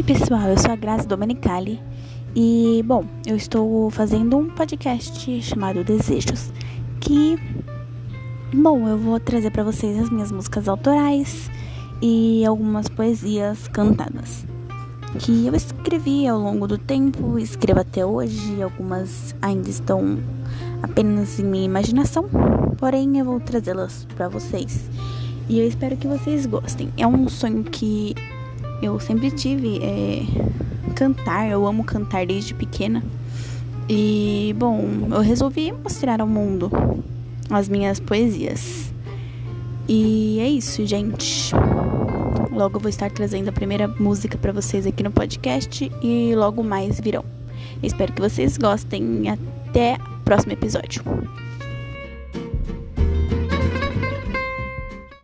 Oi, pessoal, eu sou a Grazi Domenicali e, bom, eu estou fazendo um podcast chamado Desejos, que, bom, eu vou trazer para vocês as minhas músicas autorais e algumas poesias cantadas que eu escrevi ao longo do tempo, escrevo até hoje, algumas ainda estão apenas em minha imaginação, porém eu vou trazê-las para vocês. E eu espero que vocês gostem. É um sonho que eu sempre tive é, cantar, eu amo cantar desde pequena. E, bom, eu resolvi mostrar ao mundo as minhas poesias. E é isso, gente. Logo eu vou estar trazendo a primeira música para vocês aqui no podcast e logo mais virão. Espero que vocês gostem. Até o próximo episódio.